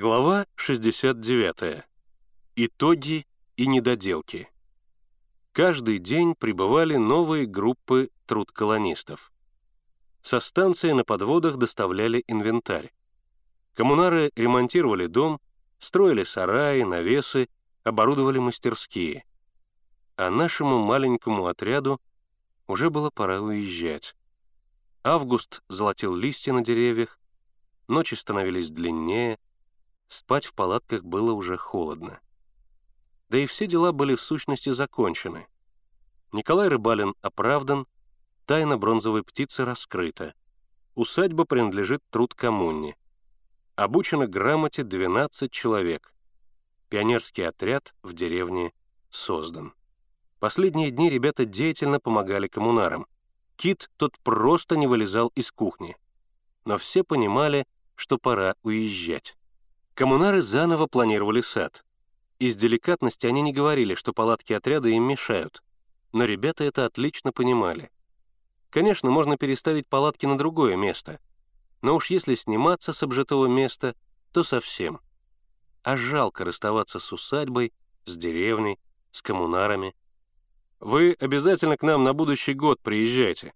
Глава 69. Итоги и недоделки. Каждый день прибывали новые группы трудколонистов. Со станции на подводах доставляли инвентарь. Коммунары ремонтировали дом, строили сараи, навесы, оборудовали мастерские. А нашему маленькому отряду уже было пора уезжать. Август золотил листья на деревьях, ночи становились длиннее, спать в палатках было уже холодно. Да и все дела были в сущности закончены. Николай Рыбалин оправдан, тайна бронзовой птицы раскрыта. Усадьба принадлежит труд коммуне. Обучено грамоте 12 человек. Пионерский отряд в деревне создан. Последние дни ребята деятельно помогали коммунарам. Кит тот просто не вылезал из кухни. Но все понимали, что пора уезжать. Коммунары заново планировали сад. Из деликатности они не говорили, что палатки отряда им мешают. Но ребята это отлично понимали. Конечно, можно переставить палатки на другое место. Но уж если сниматься с обжитого места, то совсем. А жалко расставаться с усадьбой, с деревней, с коммунарами. «Вы обязательно к нам на будущий год приезжайте»,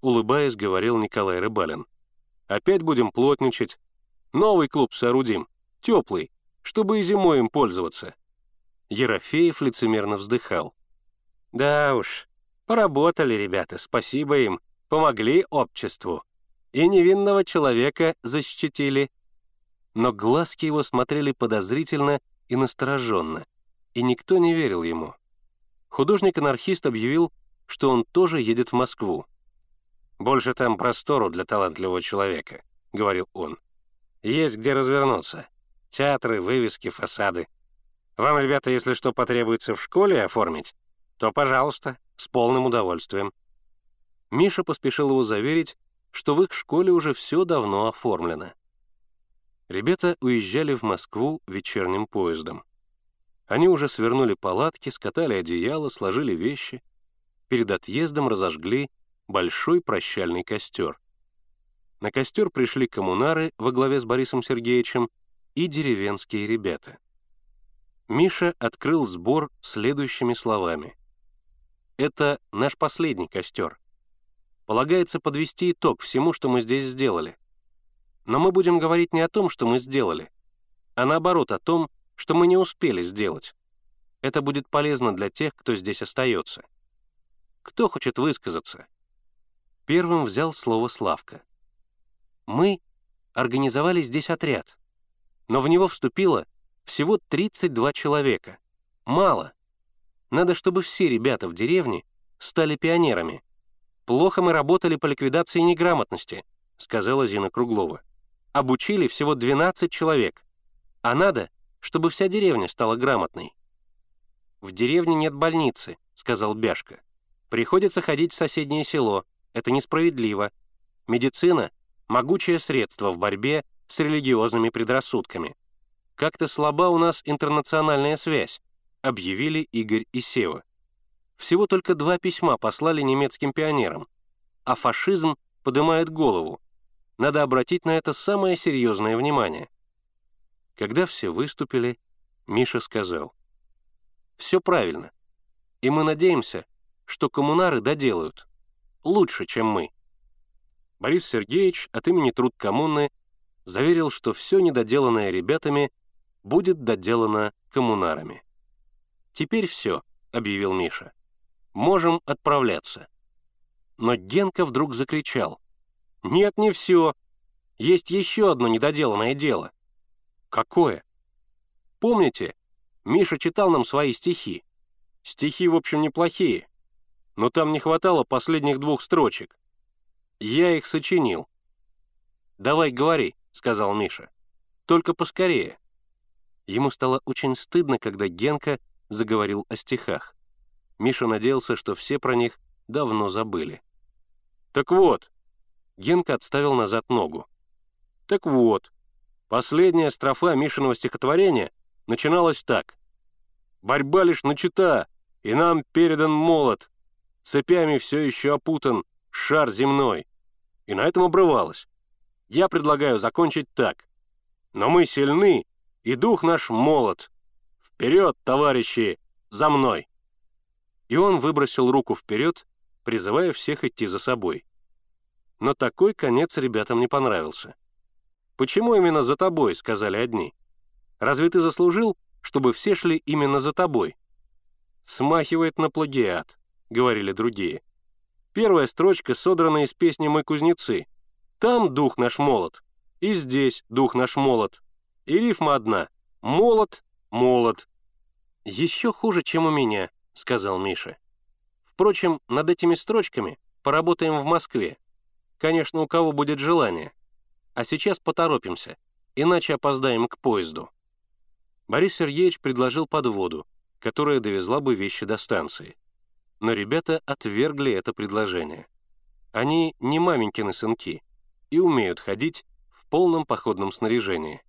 улыбаясь, говорил Николай Рыбалин. «Опять будем плотничать. Новый клуб соорудим теплый, чтобы и зимой им пользоваться». Ерофеев лицемерно вздыхал. «Да уж, поработали ребята, спасибо им, помогли обществу. И невинного человека защитили». Но глазки его смотрели подозрительно и настороженно, и никто не верил ему. Художник-анархист объявил, что он тоже едет в Москву. «Больше там простору для талантливого человека», — говорил он. «Есть где развернуться. Театры, вывески, фасады. Вам, ребята, если что потребуется в школе оформить, то, пожалуйста, с полным удовольствием». Миша поспешил его заверить, что в их школе уже все давно оформлено. Ребята уезжали в Москву вечерним поездом. Они уже свернули палатки, скатали одеяло, сложили вещи. Перед отъездом разожгли большой прощальный костер. На костер пришли коммунары во главе с Борисом Сергеевичем и деревенские ребята. Миша открыл сбор следующими словами. «Это наш последний костер. Полагается подвести итог всему, что мы здесь сделали. Но мы будем говорить не о том, что мы сделали, а наоборот о том, что мы не успели сделать. Это будет полезно для тех, кто здесь остается. Кто хочет высказаться?» Первым взял слово Славка. «Мы организовали здесь отряд но в него вступило всего 32 человека. Мало. Надо, чтобы все ребята в деревне стали пионерами. Плохо мы работали по ликвидации неграмотности, сказала Зина Круглова. Обучили всего 12 человек. А надо, чтобы вся деревня стала грамотной. «В деревне нет больницы», — сказал Бяшка. «Приходится ходить в соседнее село. Это несправедливо. Медицина — могучее средство в борьбе с религиозными предрассудками. «Как-то слаба у нас интернациональная связь», объявили Игорь и Сева. Всего только два письма послали немецким пионерам, а фашизм поднимает голову. Надо обратить на это самое серьезное внимание. Когда все выступили, Миша сказал, «Все правильно, и мы надеемся, что коммунары доделают. Лучше, чем мы». Борис Сергеевич от имени труд коммуны заверил, что все недоделанное ребятами будет доделано коммунарами. «Теперь все», — объявил Миша. «Можем отправляться». Но Генка вдруг закричал. «Нет, не все. Есть еще одно недоделанное дело». «Какое?» «Помните, Миша читал нам свои стихи. Стихи, в общем, неплохие, но там не хватало последних двух строчек. Я их сочинил. Давай говори» сказал Миша. «Только поскорее». Ему стало очень стыдно, когда Генка заговорил о стихах. Миша надеялся, что все про них давно забыли. «Так вот», — Генка отставил назад ногу. «Так вот, последняя строфа Мишиного стихотворения начиналась так. «Борьба лишь начата, и нам передан молот, цепями все еще опутан шар земной». И на этом обрывалось. Я предлагаю закончить так. Но мы сильны, и дух наш молод. Вперед, товарищи, за мной!» И он выбросил руку вперед, призывая всех идти за собой. Но такой конец ребятам не понравился. «Почему именно за тобой?» — сказали одни. «Разве ты заслужил, чтобы все шли именно за тобой?» «Смахивает на плагиат», — говорили другие. Первая строчка содрана из песни «Мы кузнецы». Там дух наш молод, и здесь дух наш молод. И рифма одна — молод, молод. «Еще хуже, чем у меня», — сказал Миша. «Впрочем, над этими строчками поработаем в Москве. Конечно, у кого будет желание. А сейчас поторопимся, иначе опоздаем к поезду». Борис Сергеевич предложил подводу, которая довезла бы вещи до станции. Но ребята отвергли это предложение. Они не маменькины сынки и умеют ходить в полном походном снаряжении.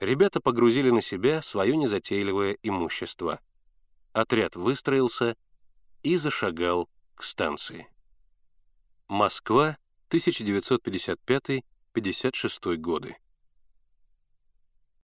Ребята погрузили на себя свое незатейливое имущество. Отряд выстроился и зашагал к станции. Москва, 1955-56 годы.